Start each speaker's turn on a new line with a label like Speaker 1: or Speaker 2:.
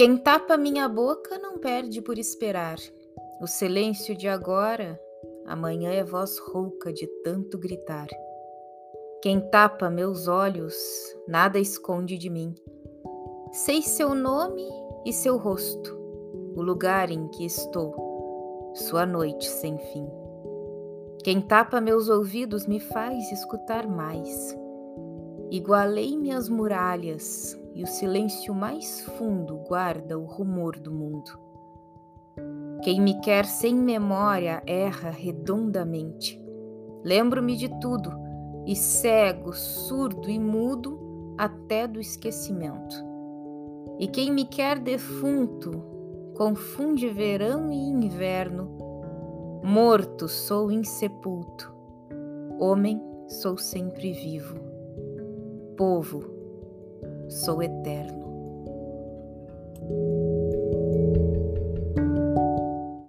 Speaker 1: Quem tapa minha boca não perde por esperar. O silêncio de agora, amanhã é voz rouca de tanto gritar. Quem tapa meus olhos, nada esconde de mim. Sei seu nome e seu rosto, o lugar em que estou, sua noite sem fim. Quem tapa meus ouvidos me faz escutar mais. Igualei minhas muralhas e o silêncio mais fundo guarda o rumor do mundo. Quem me quer sem memória erra redondamente. Lembro-me de tudo e cego, surdo e mudo até do esquecimento. E quem me quer defunto confunde verão e inverno. Morto sou insepulto, homem sou sempre vivo povo, sou eterno.